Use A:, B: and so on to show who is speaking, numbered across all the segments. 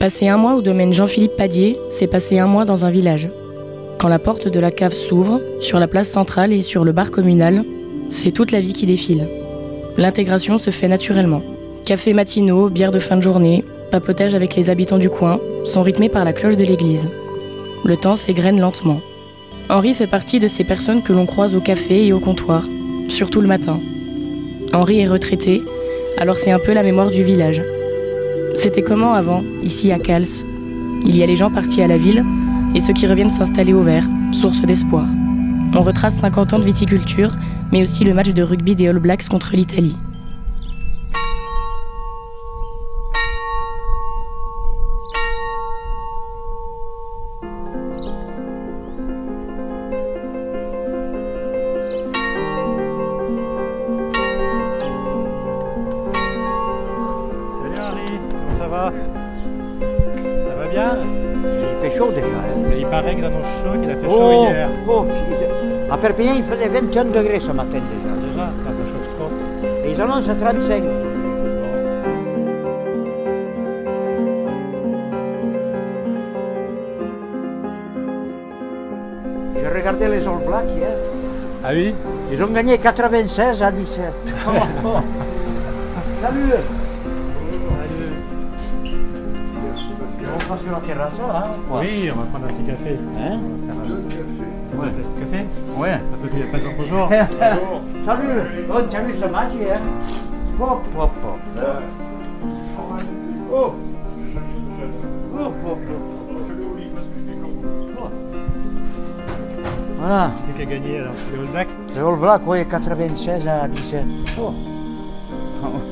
A: Passer un mois au domaine Jean-Philippe Padier, c'est passer un mois dans un village. Quand la porte de la cave s'ouvre, sur la place centrale et sur le bar communal, c'est toute la vie qui défile. L'intégration se fait naturellement. Café matinaux, bière de fin de journée, papotage avec les habitants du coin sont rythmés par la cloche de l'église. Le temps s'égrène lentement. Henri fait partie de ces personnes que l'on croise au café et au comptoir, surtout le matin. Henri est retraité, alors c'est un peu la mémoire du village. C'était comment avant, ici à Cals Il y a les gens partis à la ville et ceux qui reviennent s'installer au vert, source d'espoir. On retrace 50 ans de viticulture, mais aussi le match de rugby des All Blacks contre l'Italie.
B: Faisait 21 degrés ce matin déjà.
C: Déjà, quand ça chauffe trop.
B: Et ils annoncent 35. J'ai regardé les All Blacks hier.
C: Ah oui?
B: Ils ont gagné 96 à 17. Oh, oh. Salut On passe sur la terrasse là hein?
C: Oui, on va prendre un petit café.
B: Hein?
C: Petit café
B: Ouais.
C: Parce qu'il n'y a pas de bonjour.
B: Salut Oh, tu as vu ce match hier? Pop, pop, pop. Oh Oh, pop, pop. Voilà,
C: Qui c'est qui a gagné alors? Les All Blacks?
B: Le All Black, oui, 96 à 17. Oh.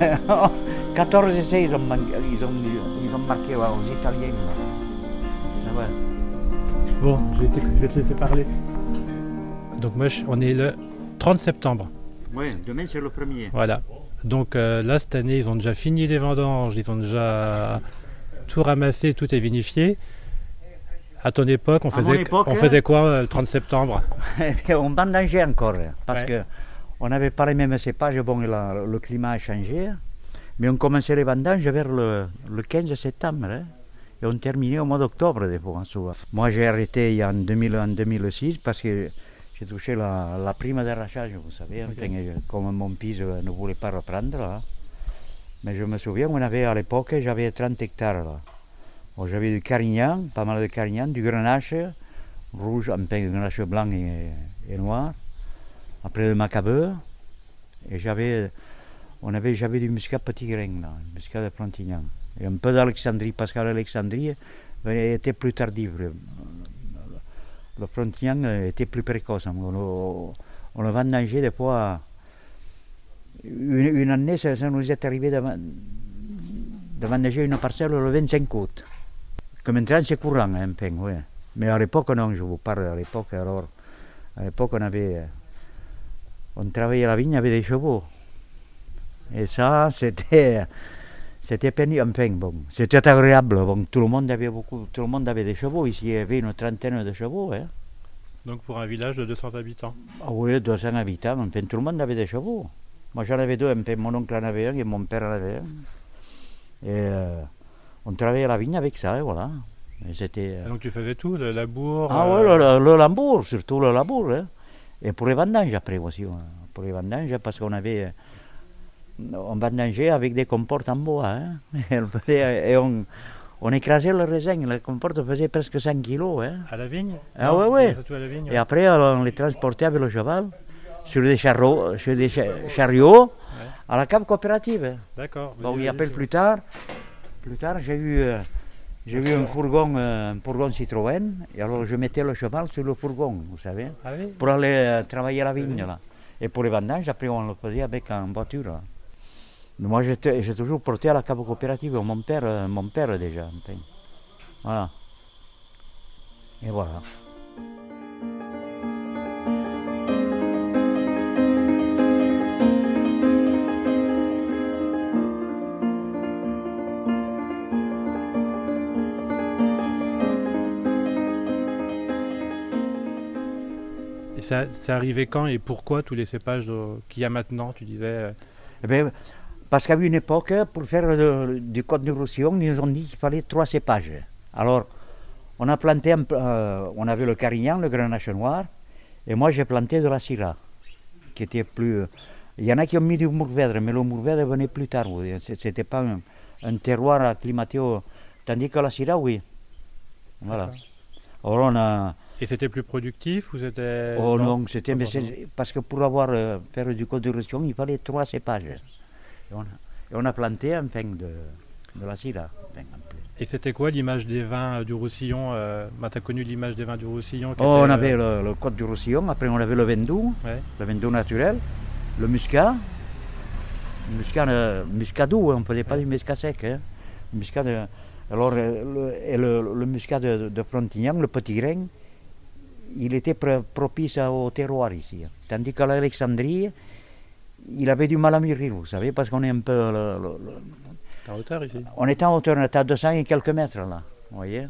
B: 14 essais, ils ont, man- ils ont, ils ont marqué ouais, aux Italiens. là. Ah ouais.
C: Bon, je vais, te, je vais te laisser parler. Donc moi, je- on est le 30 septembre.
B: Oui, demain c'est le premier.
C: Voilà. Donc euh, là, cette année, ils ont déjà fini les vendanges, ils ont déjà tout ramassé, tout est vinifié. À ton époque, on
B: À
C: faisait,
B: époque,
C: on
B: hein.
C: faisait quoi euh, le 30 septembre?
B: On vendangeait encore, hein, parce
C: Ouais.
B: que on n'avait pas les mêmes cépages, bon, la- le climat a changé, mais on commençait les vendanges vers le, le 15 septembre, hein, et on terminait au mois d'octobre des fois. Moi j'ai arrêté en, 2000, en 2006 parce que j'ai touché la, la prime d'arrachage, vous savez, enfin, comme mon fils euh, ne voulait pas reprendre, là. mais je me souviens, on avait à l'époque, j'avais 30 hectares là. Bon, j'avais du carignan, pas mal de carignan, du grenache, rouge, enfin, du grenache blanc et, et noir. Après le macabeur. Et j'avais, on avait, j'avais du muscat petit grain, là, muscat de Plantignan. Et un peu d'Alexandrie, parce qu'à l'Alexandrie ben, était plus tardif. Le, euh, était plus précoce. hein. On, on le vendangeait des fois. Une, année, ça, ça nous est arrivé de, de une parcelle le 25 août. Que maintenant c'est courant, hein, un peu, oui. Mais à l'époque, non, je vous parle à l'époque. Alors, à l'époque, on avait. On travaillait la vigne avec des chevaux. Et ça, c'était. C'était pénible, enfin, bon. C'était agréable. Bon, tout le monde avait beaucoup, tout le monde avait des chevaux. Ici, il y avait une trentaine de chevaux. Hein.
C: Donc pour un village de 200 habitants.
B: Ah oui, 200 habitants. Enfin, tout le monde avait des chevaux. Moi, j'en avais deux. Enfin, mon oncle en avait un et mon père en avait un. Et euh, on travaillait la vigne avec ça, et voilà. Et c'était. euh,
C: donc tu faisais tout, le labour
B: Ah
C: euh,
B: oui, le, le, le labour, surtout le labour. hein. Et pour les vendanges après aussi. Pour les vendanges, parce qu'on avait. On vendangeait avec des comportes en bois. hein. Et on, faisait- on, écrasait le raisin. Les comportes faisaient presque 100 kilos. hein.
C: À la vigne?
B: Ah ouais.
C: La vigne.
B: Et après, on les transportait avec le cheval sur des, chariots, sur des cha- chariots à la cave coopérative. hein.
C: D'accord.
B: Bon, après,
C: c'est-
B: plus tard, plus tard j'ai vu, euh, j'ai vu un fourgon, euh, un fourgon Citroën. Et alors, je mettais le cheval sur le fourgon, vous savez,
C: Ah oui?
B: Pour aller euh, travailler la vigne. Là. Et pour les vendanges, après, on le faisait avec en voiture. là. Moi, j'ai toujours porté à la cave coopérative, mon père, euh, mon père déjà. enfin. Voilà. Et voilà.
C: Et ça, c'est arrivé quand et pourquoi tous les cépages qu'il y a maintenant, tu disais euh,
B: Eh ben, Parce qu'à une époque, pour faire le- du Côte du Roussillon, ils nous ont dit qu'il fallait trois cépages. Alors, on a planté, un euh, on avait le carignan, le grenache noir, et moi j'ai planté de la syrah, qui était plus... Il y en a qui ont mis du mourvèdre, mais le mourvèdre venait plus tard. C'était pas un, un terroir acclimaté au... Tandis que la syrah, oui. Voilà. Alors on a...
C: Et c'était plus productif ou c'était.
B: Oh non, c'était parce que pour avoir euh, faire du Côte de Roussillon, il fallait trois cépages. Et on a, et on a planté un pain de, de la syrah.
C: Et c'était quoi l'image des vins euh, du Roussillon euh, bah, T'as connu l'image des vins du Roussillon
B: Oh, on
C: était,
B: avait
C: euh,
B: le, le Côte du Roussillon, après on avait le Vendoux,
C: ouais.
B: le Vendoux naturel, le Muscat, le Muscat, euh, muscat doux, hein, on ne faisait pas du Muscat sec. Hein. Le Muscat de- alors, euh, le, et le, le Muscat de, de Frontignan, le petit grain, il était pr- propice au terroir ici. hein. Tandis qu'à l'Alexandrie, il avait du mal à mûrir, vous savez, parce qu'on est un peu... le- le- le-
C: T'es en hauteur ici.
B: on était en hauteur, on était à 200 et quelques mètres là, vous voyez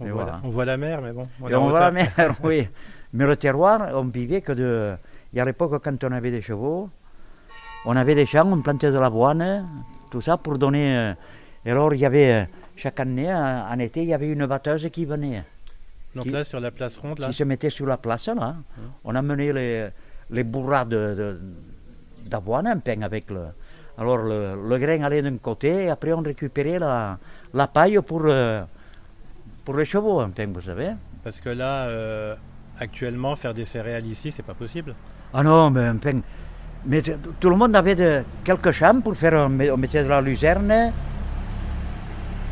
C: On voit,
B: voilà.
C: la, on voit la mer, mais bon. on est
B: Et
C: en
B: on voit la mer, oui. Mais le terroir, on vivait que de. Il y a l'époque, quand on avait des chevaux, on avait des champs, on plantait de l'avoine, tout ça pour donner. euh, Et alors, il y avait, euh, chaque année, en été, il y avait une batteuse qui venait,
C: Donc
B: qui-
C: là, sur la place ronde, là.
B: qui se mettait sur la place, là. On amenait les, les bourras de- de- d'avoine, un pain avec le. Alors, le, le grain allait d'un côté, et après, on récupérait la, la paille pour, euh, pour les chevaux, un pain, vous savez.
C: Parce que là, euh, actuellement, faire des céréales ici, c'est pas possible.
B: Ah non, mais un pain. Mais tout le monde avait de, quelques champs pour faire. On met- on mettait de la luzerne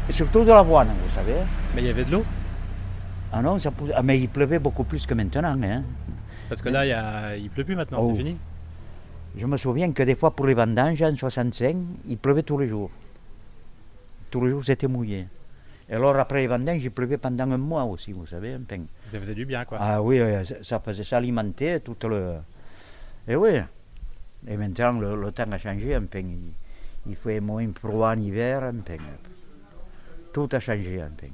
B: et surtout de l'avoine, vous savez.
C: Mais il y avait de l'eau.
B: Ah non, ça ah, mais il pleuvait beaucoup plus que maintenant. hein.
C: Parce que là, il, y a... il pleut plus maintenant,
B: Oh.
C: c'est fini.
B: Je me souviens que des fois pour les vendanges en 65, il pleuvait tous les jours. Tous les jours c'était mouillé. Et alors après les vendanges, il pleuvait pendant un mois aussi, vous savez. un pain.
C: Ça faisait du bien, quoi.
B: Ah oui, ça, faisait s'alimenter tout le. Et oui. Et maintenant le, le temps a changé un peu. Il, il fait moins froid en hiver un peu. Tout a changé un peu.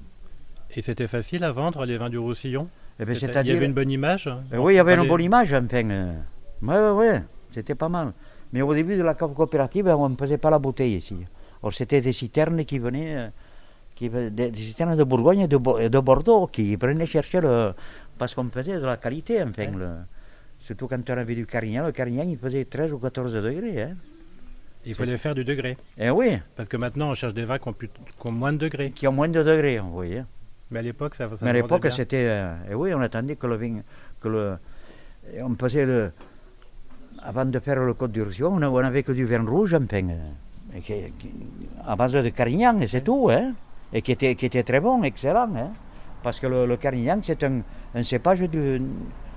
C: Et c'était facile à vendre les vins du Roussillon?
B: Eh ben,
C: Il y avait une bonne image?
B: Eh oui, il y avait une bonne image enfin. Ouais, ouais, ouais, c'était pas mal. Mais au début de la cave coopérative, on ne faisait pas la bouteille ici. C'était des citernes qui venaient, euh, qui, des, citernes de Bourgogne et de, de Bordeaux qui venaient chercher le. Parce qu'on faisait de la qualité, enfin.
C: Ouais.
B: le- surtout quand on avait du carignan. Le carignan, il faisait 13 ou 14 degrés. Hein.
C: Il fallait faire du degré.
B: Eh oui,
C: Parce que maintenant, on cherche des vins qui ont, plus- qui ont moins de degrés.
B: qui ont moins de degrés, vous voyez.
C: Mais à l'époque, ça, ça
B: Mais à l'époque, c'était. euh, eh oui, on attendait que le vin. Que le, on faisait le. Avant de faire le Côte du Roussillon, on n'avait que du vin rouge, euh, et qui- qui- à base de carignan, et c'est tout, hein. Et qui était, qui était très bon, excellent, hein. Parce que le, le carignan, c'est un, un cépage du,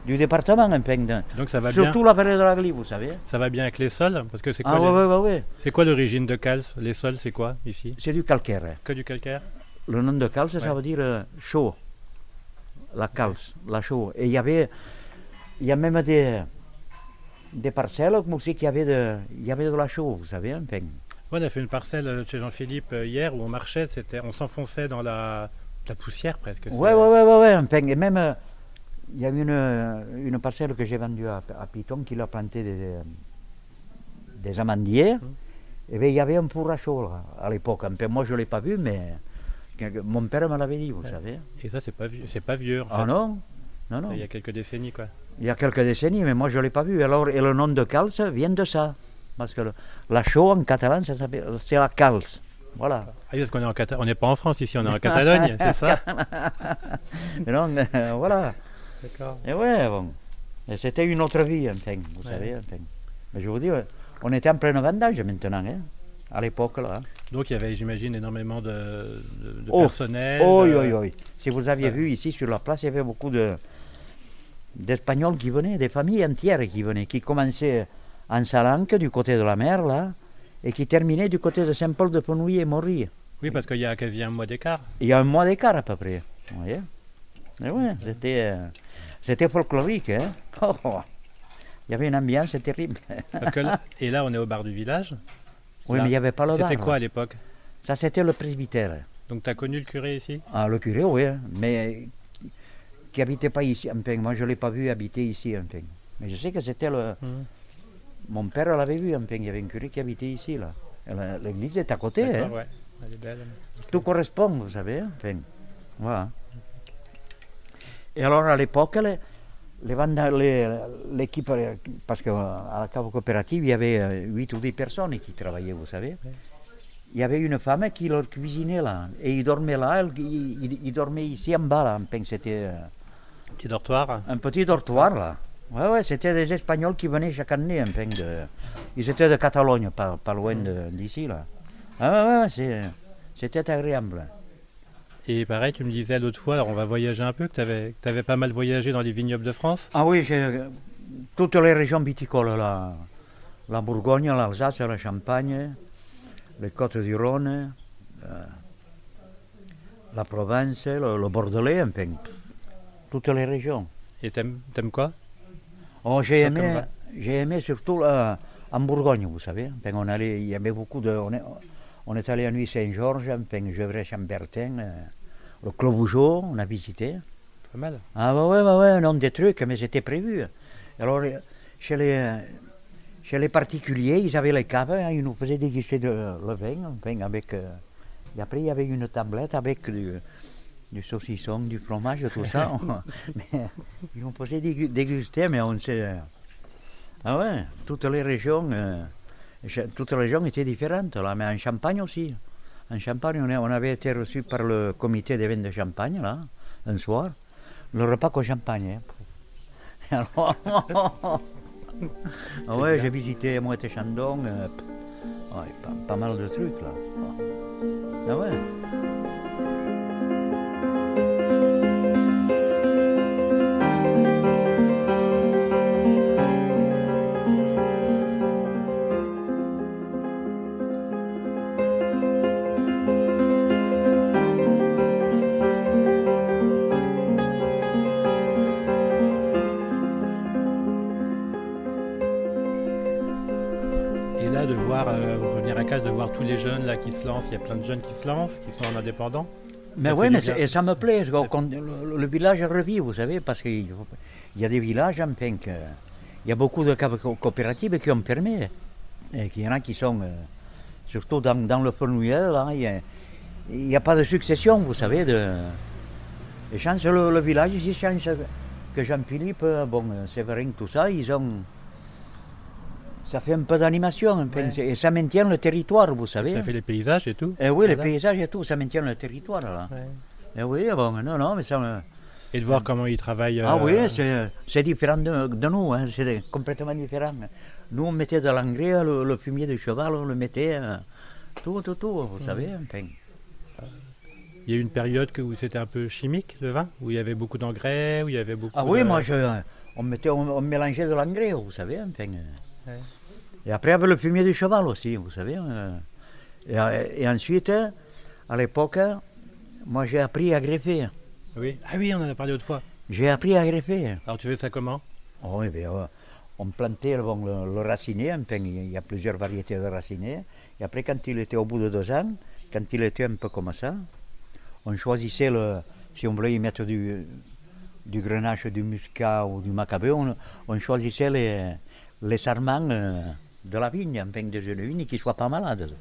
B: du département, enfin. de-
C: Donc ça va, bien,
B: surtout la vallée de la Glie, vous savez.
C: ça va bien avec les sols Parce que c'est quoi,
B: Ah,
C: les-
B: ouais, ouais, ouais, ouais.
C: c'est quoi l'origine de Cals Les sols, c'est quoi ici?
B: C'est du calcaire.
C: Que du calcaire?
B: Le nom de calce, ça veut dire euh, chaud. La calce, la chaux. Et il y avait, il y a même des, des parcelles aussi qui avaient de, il y avait de la chaux, vous savez, enfin.
C: Ouais, On a fait une parcelle euh, chez Jean-Philippe euh, hier où on marchait, c'était, on s'enfonçait dans la, la poussière presque.
B: Ouais,
C: c'est-
B: ouais, ouais, ouais, ouais, enfin. Et même, euh, il y a une, une parcelle que j'ai vendue à, à Piton qui a planté des, des amandiers.
C: Hum.
B: Et bien, il y avait un four à chaud là, à l'époque. Enfin, moi, je ne l'ai pas vu, mais mon père me l'avait dit, vous
C: Ouais.
B: savez.
C: Et ça, c'est pas vieux, c'est pas vieux en
B: Ah
C: fait.
B: non Non, non.
C: Il y a quelques décennies quoi.
B: Il y a quelques décennies, mais moi je ne l'ai pas vu. Alors, et le nom de calce vient de ça. Parce que le- la chaux en catalan, c'est la calce. Voilà.
C: Ah oui, parce qu'on est en n'est pas en France ici, on est en Catalogne, c'est ça?
B: Et donc, euh, voilà.
C: D'accord.
B: Et ouais, bon. Et c'était une autre vie, enfin, vous
C: Ouais.
B: savez. enfin. Mais je vous dis, on était en pleine vendange maintenant, hein, à l'époque. là. hein.
C: Donc il y avait, j'imagine, énormément de, de- de
B: Oh.
C: personnel.
B: Oh, oui, oui, oui. Si vous aviez
C: ça-
B: vu ici sur la place, il y avait beaucoup de d'Espagnols qui venaient, des familles entières qui venaient, qui commençaient en Salanque, du côté de la mer, là, et qui terminaient du côté de Saint-Paul de Penouilly et Morille.
C: Oui, parce qu'il y a quasi un mois d'écart.
B: Il y a un mois d'écart à peu près. Vous voyez? Et ouais, c'était, euh, c'était folklorique. Hein Oh, oh. Il y avait une ambiance terrible.
C: Parce que là- et là, on est au bar du village.
B: Oui,
C: Là,
B: mais il n'y avait pas le bar.
C: C'était quoi à l'époque?
B: Ça, c'était le presbytère.
C: Donc tu as connu le curé ici?
B: Ah, le curé, oui, hein, mais qui habitait pas ici. Enfin, moi, je ne l'ai pas vu habiter ici. Enfin. Mais je sais que c'était le.
C: Mhm.
B: Mon père l'avait vu, enfin, il y avait un curé qui habitait ici, là. L'église est à côté. hein.
C: D'accord, ouais. Elle est belle.
B: Tout correspond, vous savez. Enfin, voilà. Et alors, à l'époque, les, les venda- les- l'équipe, euh, parce qu'à la cave coopérative, il y avait euh, 8 ou 10 personnes qui travaillaient, vous savez. Il y avait une femme qui leur cuisinait là. Et ils dormaient là, ils, ils- ils dormaient ici en bas, là. C'était euh,
C: Petit dortoir.
B: un petit dortoir, là. Ouais, ouais, c'était des Espagnols qui venaient chaque année, enfin, de... Ils étaient de Catalogne, pas, pas loin d'ici, là. Ah ouais, c'était agréable.
C: Et pareil, tu me disais l'autre fois, alors on va voyager un peu, que tu avais, pas mal voyagé dans les vignobles de France.
B: Ah oui, j'ai toutes les régions viticoles, là. La Bourgogne, l'Alsace, la Champagne, les Côtes du Rhône, euh, la Provence, le, le Bordelais, enfin, toutes les régions.
C: Et t'aimes, t'aimes quoi?
B: Oh, j'ai aimé, j'ai aimé surtout en Bourgogne, vous savez. Enfin, on allait, il y avait beaucoup de. On est, on est allé à Nuit Saint-Georges, enfin, Gevrey-Chambertin, euh, le Clos Vougeot, on a visité.
C: Pas mal.
B: Ah bah ouais, bah ouais, non, des trucs, mais c'était prévu. Alors, euh, chez les, euh, chez les particuliers, ils avaient les caves, hein, ils nous faisaient déguster de, le vin, enfin, avec... euh, et après, il y avait une tablette avec du, du saucisson, du fromage, tout ça. mais, ils faisaient dégu- déguster, mais on sait... euh, Ah ouais, toutes les régions, euh, toutes les régions étaient différentes, là, mais en Champagne aussi. En Champagne, on, avait été reçus par le comité des vins de Champagne, là, un soir. Le repas qu'au champagne. hein. Alors, ah ouais, j'ai visité Moët Chandon, euh, ouais, pas, pas mal de trucs là. Ah ouais.
C: Là qui se lancent, il y a plein de jeunes qui se lancent, qui sont en indépendant.
B: Mais oui, mais et ça me plaît. Le, le village revit, vous savez, parce qu'il y a des villages, enfin, que- il y a beaucoup de coopératives qui ont permis. Et qu'il y en a qui sont, euh, surtout dans, dans le Fenouillel, là, il a- n'y a, pas de succession, vous savez. De, et chance, le, le village ici, chance que Jean-Philippe, euh, bon, euh, Séverin, tout ça, ils ont. Ça fait un peu d'animation,
C: Ouais.
B: c'est- et ça maintient le territoire, vous savez.
C: Ça fait les paysages et tout.
B: Et oui, les paysages et tout, ça maintient le territoire, là.
C: Ouais.
B: Eh oui, bon, non, non, mais ça. me-
C: Et de voir comment ils travaillent.
B: Ah
C: euh,
B: oui, c'est, c'est différent de, de nous, hein, c'est complètement différent. Nous, on mettait de l'engrais, le, le fumier de cheval, on le mettait, euh, tout, tout, tout, vous savez. enfin.
C: Il y a eu une période que- où c'était un peu chimique, le vin, où il y avait beaucoup d'engrais, où il y avait beaucoup
B: Ah oui,
C: de-
B: moi, je, on, mettait, on, on mélangeait de l'engrais, vous savez. enfin.
C: Ouais.
B: Et après, avec le fumier du cheval aussi, vous savez. euh. Et, et ensuite, à l'époque, moi, j'ai appris à greffer.
C: Oui? Ah oui, on en a parlé autrefois.
B: J'ai appris à greffer.
C: Alors tu fais ça comment?
B: Oh, bien, euh, on plantait bon, le, le racinet, enfin, il y a plusieurs variétés de racinet. Et après, quand il était au bout de deux ans, quand il était un peu comme ça, on choisissait, le, si on voulait y mettre du, du grenache, du muscat ou du macabeu, on, on choisissait les, les sarments euh, de la vigne, enfin, de jeunes vignes qui ne soient pas malades.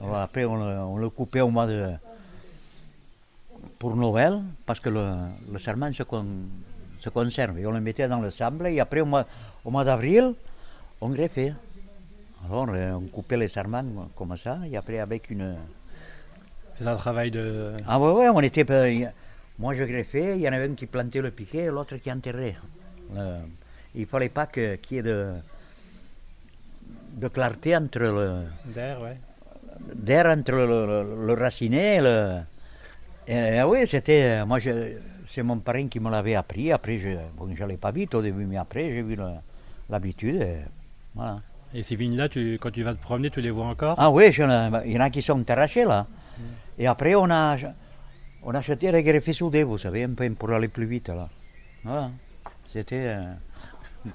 B: Alors après, on le, on le coupait au mois de. pour Noël, parce que le, le sarment se, con- se conserve. Et on le mettait dans le sable, et après, au mois, au mois d'avril, on greffait. Alors, euh, on coupait les sarments comme ça, et après, avec une.
C: C'est un travail de.
B: Ah ouais, ouais, on était. Moi, je greffais, il y en avait un qui plantait le piquet et l'autre qui enterrait. Le- il ne fallait pas qu'il y ait de, de clarté entre le,
C: d'air, ouais.
B: d'air entre le, le- le racinet et le. Et, oui, c'était. Moi, je- c'est mon parrain qui me l'avait appris. Après, je bon, je l'ai pas vite au début, mais après, j'ai vu l'habitude. et Voilà.
C: Et ces vignes-là, tu, quand tu vas te promener, tu les vois encore?
B: Ah oui, il y en a qui sont arrachés là. Et après, on a, on a acheté les greffes soudés, vous savez, un peu pour aller plus vite là. Voilà. C'était. euh,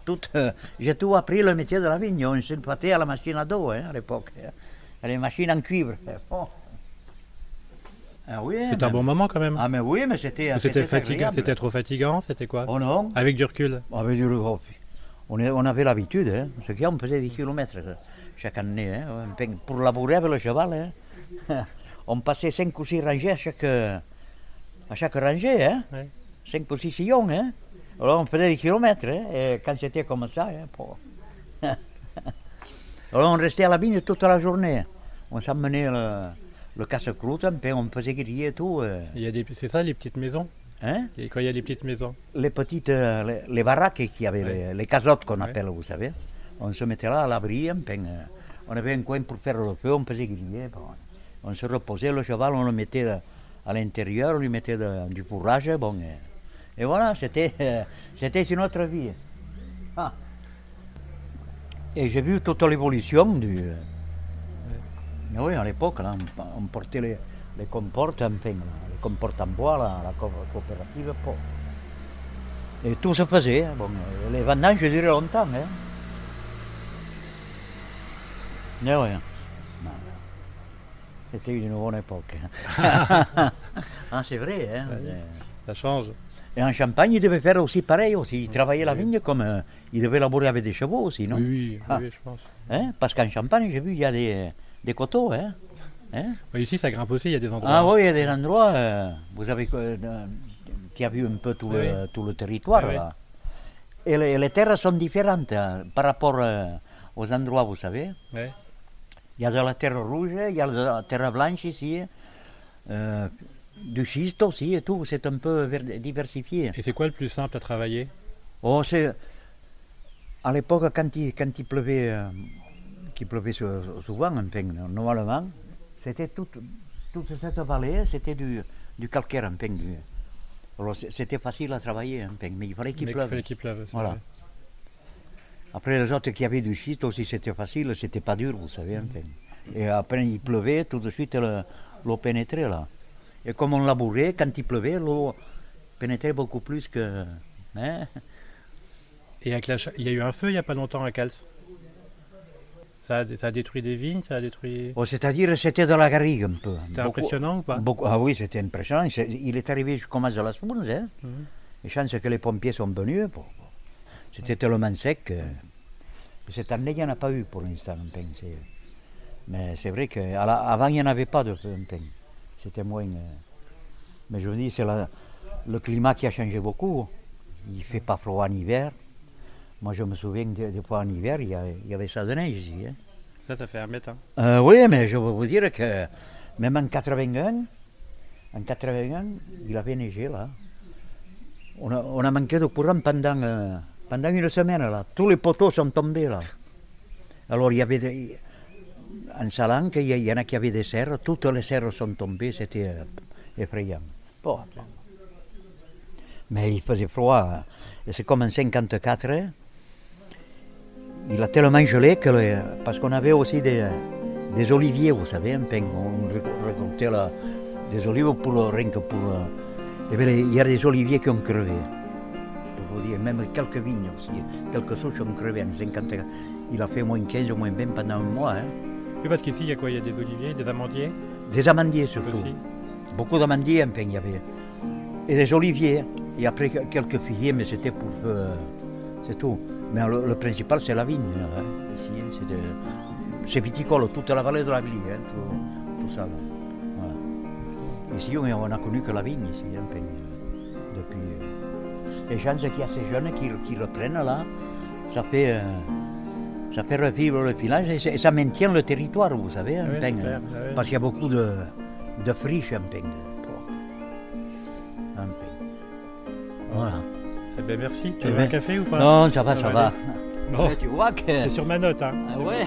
B: tout, euh, j'ai tout appris le métier de la vigne. On se battait à la machine à dos hein, à l'époque. hein. Les machines en cuivre. Oh. Ah oui,
C: C'était un bon moment quand même.
B: Ah mais oui, mais c'était.
C: C'était fatigant, c'était trop fatigant, c'était quoi?
B: Oh non
C: Avec du recul.
B: Avec du oh, on, est- on avait l'habitude, hein. ce qui on faisait des kilomètres. chaque année, hein, pour labourer avec le cheval. Hein. On passait 5 ou 6 rangées à chaque, à chaque rangée, hein.
C: Ouais.
B: 5 ou 6 sillons. Hein. Alors on faisait des kilomètres, hein, et quand c'était comme ça. Hein, pour- Alors on restait à la vigne toute la journée. On s'emmenait le, le casse-croûte, on faisait griller et tout. euh,
C: Il y a des, c'est ça les petites maisons?
B: Hein?
C: Et quand il y a les petites maisons?
B: Les petites, euh, les, les baraques avait,
C: Ouais.
B: les, les casottes qu'on
C: Ouais.
B: appelle, vous savez. On se mettait là à l'abri, euh, on avait un coin pour faire le feu, on faisait griller. bon. On se reposait, le cheval, on le mettait euh, à l'intérieur, on lui mettait de- du fourrage, bon. euh, et voilà, c'était euh, c'était une autre vie. Ah. Et j'ai vu toute l'évolution du... euh, mais oui, à l'époque, là, on, on portait les, les comportes, là, les comportes en bois, là, la co- coopérative, pour- et tout se faisait. hein. Bon, euh, les vendanges duraient longtemps. Hein. Mais ouais. Non. C'était une bonne époque. hein. ah, c'est vrai. Hein.
C: Ouais. Ça change.
B: Et en Champagne, il devait faire aussi pareil. Aussi. Il travaillait la vigne comme euh, il devait labourer avec des chevaux aussi, non?
C: Oui, oui,
B: Ah.
C: oui, je pense.
B: Hein? Parce qu'en Champagne, j'ai vu, il y a des, des coteaux. Hein Hein?
C: Oui, ici, ça grimpe aussi, il y a des endroits.
B: ah oui, il y a des endroits, euh, vous avez, euh, tu as vu un peu tout, le, tout le territoire là. Et les, les terres sont différentes hein, par rapport euh, aux endroits, vous savez. Il y a de la terre rouge, il y a de la terre blanche ici, euh, du schiste aussi et tout, c'est un peu ver- diversifié.
C: Et c'est quoi le plus simple à travailler?
B: Oh, c'est... À l'époque, quand il, quand il pleuvait, euh, pleuvait sou- souvent, enfin, normalement, c'était toute, toute cette vallée, c'était du, du calcaire, enfin, du- Alors c'était facile à travailler, mais il fallait qu'il pleuve.
C: fallait qu'il pleuve.
B: Voilà.
C: vrai.
B: Après, les autres qui avaient du schiste aussi, c'était facile, c'était pas dur, vous savez. Et après, il pleuvait, tout de suite, le- l'eau pénétrait là. Et comme on labourait, quand il pleuvait, l'eau pénétrait beaucoup plus que. hein.
C: Et avec la cha- il y a eu un feu il n'y a pas longtemps à Cals. Ça a, ça a détruit des vignes, ça a détruit.
B: Oh, C'est-à-dire, c'était de la garrigue un peu.
C: C'était impressionnant ou pas
B: beaucoup- Ah oui, c'était impressionnant. Il est arrivé jusqu'au mas de la Spoons. Hein. Et chance que les pompiers sont venus. C'était tellement sec. que- et Cette année, il n'y en a pas eu pour l'instant. un c'est- Mais c'est vrai qu'avant, il n'y en avait pas de un. C'était moins. Mais je vous dis, c'est le climat qui a changé beaucoup. Il ne fait pas froid en hiver. Moi, je me souviens des, des fois en hiver, il y, a- il y avait ça de neige ici. hein.
C: Ça, ça fait un mètre. hein.
B: Euh, oui, mais je veux vous dire que même en 81, en 81, il avait neigé là. On a, on a manqué de courant pendant, euh, pendant une semaine là. Tous les poteaux sont tombés là. Alors il y avait des, en Salanque, il y, il y en a des serres, toutes les serres sont tombées, c'était euh, effrayant. Bon. Mais il faisait froid. c'est comme en 54, hein. il a tellement gelé que le- parce qu'on avait aussi des, des oliviers, vous savez, un peu, on ré- récoltait la- des olives pour le- rien que pour. et bien, il y a des oliviers qui ont crevé. Pour vous dire, même quelques vignes aussi, quelques souches ont crevé en 54. Il a fait moins 15 ou moins 20 pendant un mois. hein.
C: Oui, parce qu'ici, il y a quoi? Il y a des oliviers, des amandiers?
B: Des amandiers surtout.
C: aussi.
B: Beaucoup d'amandiers, enfin, il y avait. Et des oliviers. Et après que- quelques figuiers, mais c'était pour. euh, c'est tout. Mais le, le principal, c'est la vigne. hein, ici, hein, c'est, de- c'est viticole, toute la vallée de la Glie, hein, tout, tout ça. Voilà. Ici, on on a connu que la vigne, ici, hein, enfin, euh, depuis. Les gens qui a ces jeunes qui, qui reprennent là, ça fait. euh, ça fait revivre le village et, ça maintient le territoire, vous savez.
C: Ah
B: hein,
C: oui, clair.
B: Parce qu'il y a beaucoup de, de friches, un peu. Un. Voilà.
C: Eh ben merci. Tu
B: Eh
C: veux
B: ben,
C: un café ou pas?
B: Non, ça va, ça va.
C: Bon.
B: Tu vois que.
C: C'est sur ma note. Hein.
B: Ah ouais.